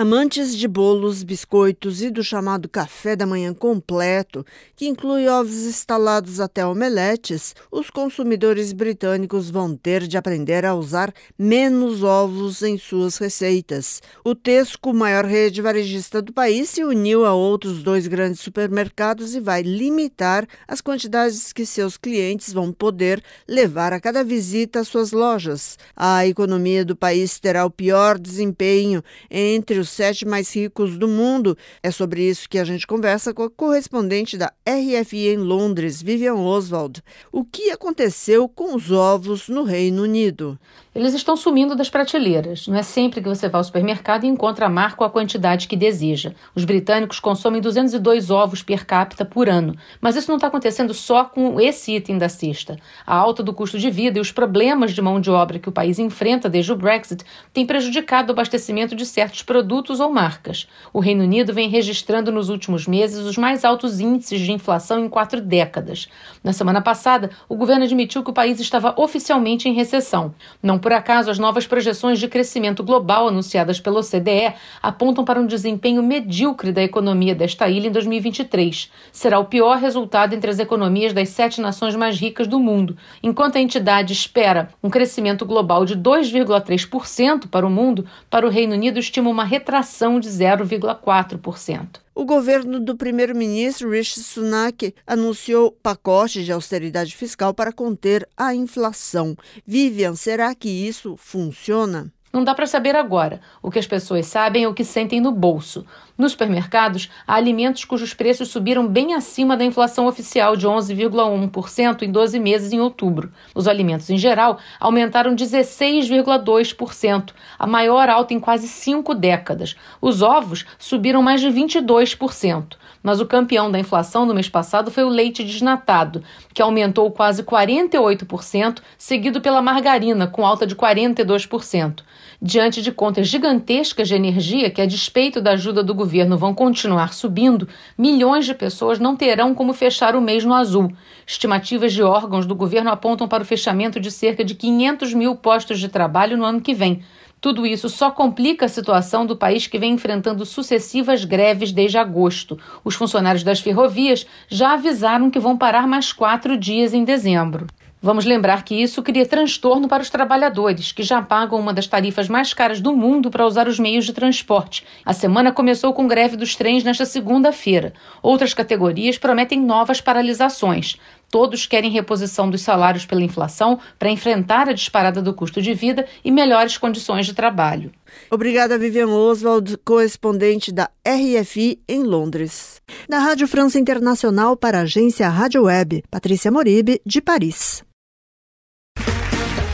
Amantes de bolos, biscoitos e do chamado café da manhã completo, que inclui ovos estalados até omeletes, os consumidores britânicos vão ter de aprender a usar menos ovos em suas receitas. O Tesco, maior rede varejista do país, se uniu a outros dois grandes supermercados e vai limitar as quantidades que seus clientes vão poder levar a cada visita às suas lojas. A economia do país terá o pior desempenho entre os os sete mais ricos do mundo. É sobre isso que a gente conversa com a correspondente da RFI em Londres, Vivian Oswald. O que aconteceu com os ovos no Reino Unido? Eles estão sumindo das prateleiras. Não é sempre que você vai ao supermercado e encontra a marca ou a quantidade que deseja. Os britânicos consomem 202 ovos per capita por ano. Mas isso não está acontecendo só com esse item da cesta. A alta do custo de vida e os problemas de mão de obra que o país enfrenta desde o Brexit têm prejudicado o abastecimento de certos produtos ou marcas. O Reino Unido vem registrando nos últimos meses os mais altos índices de inflação em quatro décadas. Na semana passada, o governo admitiu que o país estava oficialmente em recessão. Não por acaso, as novas projeções de crescimento global anunciadas pela OCDE apontam para um desempenho medíocre da economia desta ilha em 2023. Será o pior resultado entre as economias das sete nações mais ricas do mundo, enquanto a entidade espera um crescimento global de 2,3% para o mundo, para o Reino Unido estima uma retração de 0,4%. O governo do primeiro-ministro Rishi Sunak anunciou pacote de austeridade fiscal para conter a inflação. Vivian, será que isso funciona? Não dá para saber agora. O que as pessoas sabem é o que sentem no bolso. Nos supermercados, há alimentos cujos preços subiram bem acima da inflação oficial de 11,1% em 12 meses em outubro. Os alimentos, em geral, aumentaram 16,2%, a maior alta em quase cinco décadas. Os ovos subiram mais de 22%. Mas o campeão da inflação no mês passado foi o leite desnatado, que aumentou quase 48%, seguido pela margarina, com alta de 42%. Diante de contas gigantescas de energia que, a despeito da ajuda do governo, vão continuar subindo, milhões de pessoas não terão como fechar o mês no azul. Estimativas de órgãos do governo apontam para o fechamento de cerca de 500 mil postos de trabalho no ano que vem. Tudo isso só complica a situação do país que vem enfrentando sucessivas greves desde agosto. Os funcionários das ferrovias já avisaram que vão parar mais quatro dias em dezembro. Vamos lembrar que isso cria transtorno para os trabalhadores, que já pagam uma das tarifas mais caras do mundo para usar os meios de transporte. A semana começou com greve dos trens nesta segunda-feira. Outras categorias prometem novas paralisações. Todos querem reposição dos salários pela inflação para enfrentar a disparada do custo de vida e melhores condições de trabalho. Obrigada, Vivian Oswald, correspondente da RFI em Londres. Da Rádio França Internacional para a agência Rádio Web, Patrícia Moribe, de Paris.